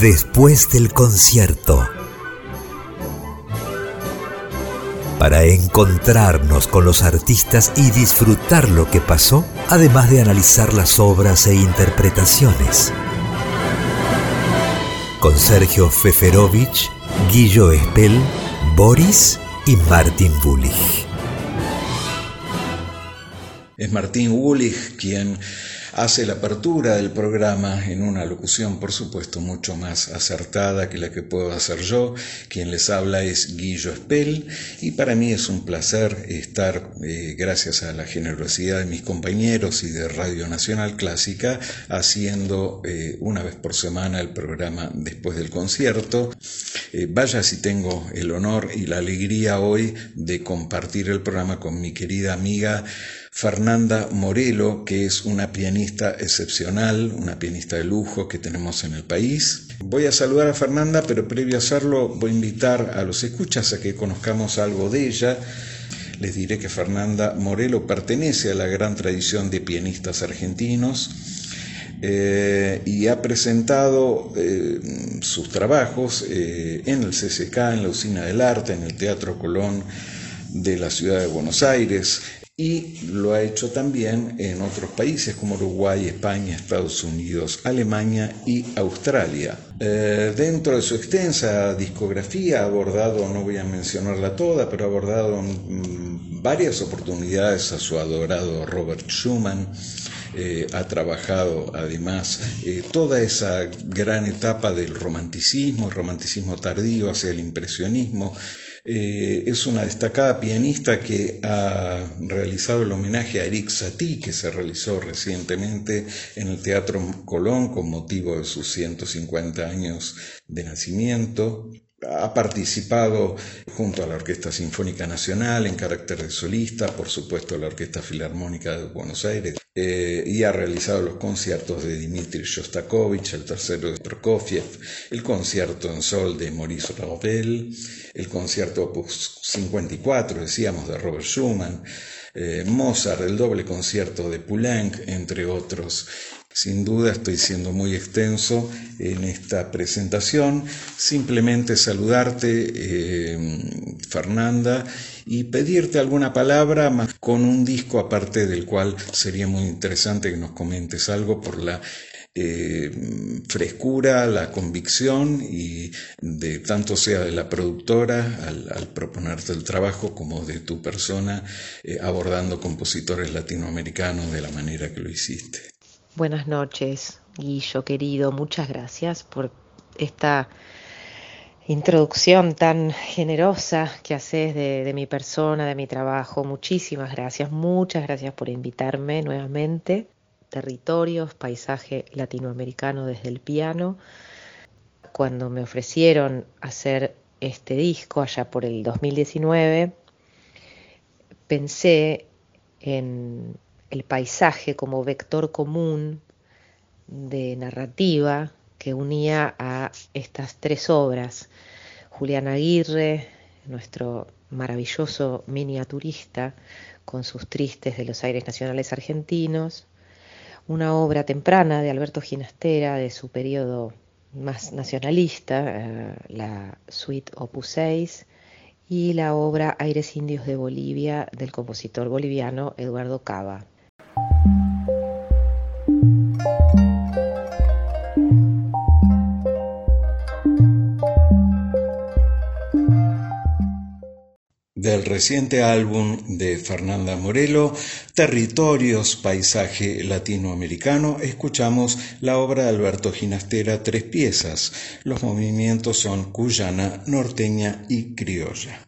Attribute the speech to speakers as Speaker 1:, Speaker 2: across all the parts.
Speaker 1: Después del concierto. Para encontrarnos con los artistas y disfrutar lo que pasó, además de analizar las obras e interpretaciones. Con Sergio Feferovich, Guillo Espel, Boris y Martin Bullich.
Speaker 2: Es Martín Wulich quien hace la apertura del programa en una locución, por supuesto, mucho más acertada que la que puedo hacer yo. Quien les habla es Guillo Espel y para mí es un placer estar, eh, gracias a la generosidad de mis compañeros y de Radio Nacional Clásica, haciendo eh, una vez por semana el programa después del concierto. Eh, vaya si tengo el honor y la alegría hoy de compartir el programa con mi querida amiga Fernanda Morelo, que es una pianista excepcional, una pianista de lujo que tenemos en el país. Voy a saludar a Fernanda, pero previo a hacerlo voy a invitar a los escuchas a que conozcamos algo de ella. Les diré que Fernanda Morelo pertenece a la gran tradición de pianistas argentinos. Eh, y ha presentado eh, sus trabajos eh, en el CCK, en la Usina del Arte, en el Teatro Colón de la ciudad de Buenos Aires, y lo ha hecho también en otros países como Uruguay, España, Estados Unidos, Alemania y Australia. Eh, dentro de su extensa discografía ha abordado, no voy a mencionarla toda, pero ha abordado mm, varias oportunidades a su adorado Robert Schumann. Eh, ha trabajado además eh, toda esa gran etapa del romanticismo, romanticismo tardío hacia el impresionismo, eh, es una destacada pianista que ha realizado el homenaje a Eric Satie, que se realizó recientemente en el Teatro Colón con motivo de sus 150 años de nacimiento. Ha participado junto a la Orquesta Sinfónica Nacional en carácter de solista, por supuesto la Orquesta Filarmónica de Buenos Aires, eh, y ha realizado los conciertos de Dmitri Shostakovich, el tercero de Prokofiev, el concierto en sol de Maurice Ravel, el concierto Opus 54, decíamos, de Robert Schumann, eh, Mozart, el doble concierto de Poulenc, entre otros. Sin duda estoy siendo muy extenso en esta presentación. Simplemente saludarte, eh, Fernanda, y pedirte alguna palabra con un disco aparte del cual sería muy interesante que nos comentes algo por la eh, frescura, la convicción y de tanto sea de la productora al, proponerte el trabajo como de tu persona eh, abordando compositores latinoamericanos de la manera que lo hiciste.
Speaker 3: Buenas noches, Guillo querido, muchas gracias por esta introducción tan generosa que haces de, de, mi persona, de mi trabajo. Muchísimas gracias, muchas gracias por invitarme nuevamente territorios, paisaje latinoamericano desde el piano. Cuando me ofrecieron hacer este disco allá por el 2019, pensé en el paisaje como vector común de narrativa que unía a estas tres obras. Julián Aguirre, nuestro maravilloso miniaturista, con sus tristes de los aires nacionales argentinos, una obra temprana de Alberto Ginastera de su periodo más nacionalista, eh, la Suite Opus 6, y la obra Aires Indios de Bolivia del compositor boliviano Eduardo Cava.
Speaker 2: Del reciente álbum de Fernanda Morelo, Territorios, Paisaje Latinoamericano, escuchamos la obra de Alberto Ginastera, tres piezas. Los movimientos son cuyana, norteña y criolla.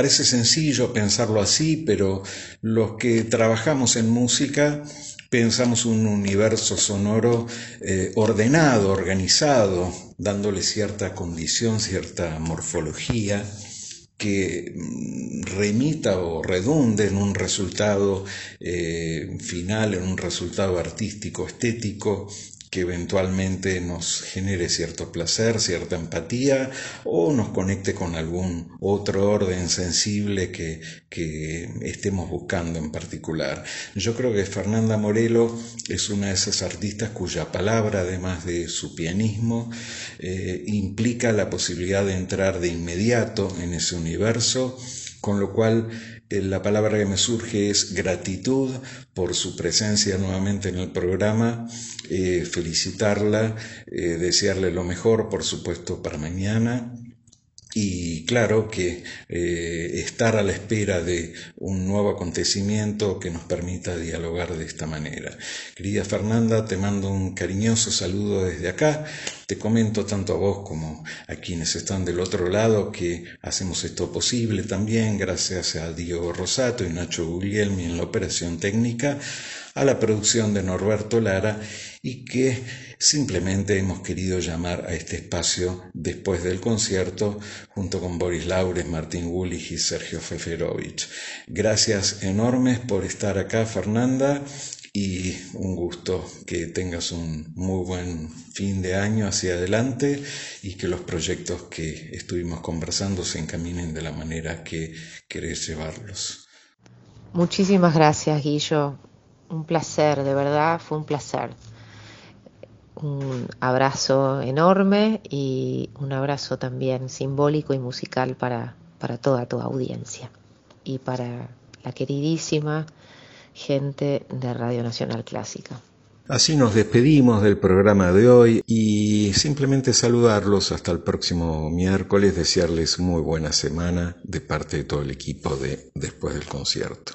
Speaker 2: Parece sencillo pensarlo así, pero los que trabajamos en música pensamos un universo sonoro eh, ordenado, organizado, dándole cierta condición, cierta morfología que mm, remita o redunde en un resultado eh, final, en un resultado artístico, estético, que eventualmente nos genere cierto placer, cierta empatía o nos conecte con algún otro orden sensible que, que estemos buscando en particular. Yo creo que Fernanda Morelo es una de esas artistas cuya palabra, además de su pianismo, eh, implica la posibilidad de entrar de inmediato en ese universo, con lo cual la palabra que me surge es gratitud por su presencia nuevamente en el programa, eh, felicitarla, eh, desearle lo mejor, por supuesto, para mañana y claro que eh, estar a la espera de un nuevo acontecimiento que nos permita dialogar de esta manera. Querida Fernanda, te mando un cariñoso saludo desde acá. Te comento tanto a vos como a quienes están del otro lado que hacemos esto posible también gracias a Diego Rosato y Nacho Guglielmi en la operación técnica, a la producción de Norberto Lara y que simplemente hemos querido llamar a este espacio después del concierto junto con Boris Laures, Martín Gulich y Sergio Feferovich. Gracias enormes por estar acá, Fernanda, y un gusto que tengas un muy buen fin de año hacia adelante y que los proyectos que estuvimos conversando se encaminen de la manera que querés llevarlos.
Speaker 3: Muchísimas gracias, Guillo. Un placer, de verdad, fue un placer un abrazo enorme y un abrazo también simbólico y musical para, para toda tu audiencia y para la queridísima gente de Radio Nacional Clásica.
Speaker 2: Así nos despedimos del programa de hoy y simplemente saludarlos hasta el próximo miércoles, desearles muy buena semana de parte de todo el equipo de Después del concierto.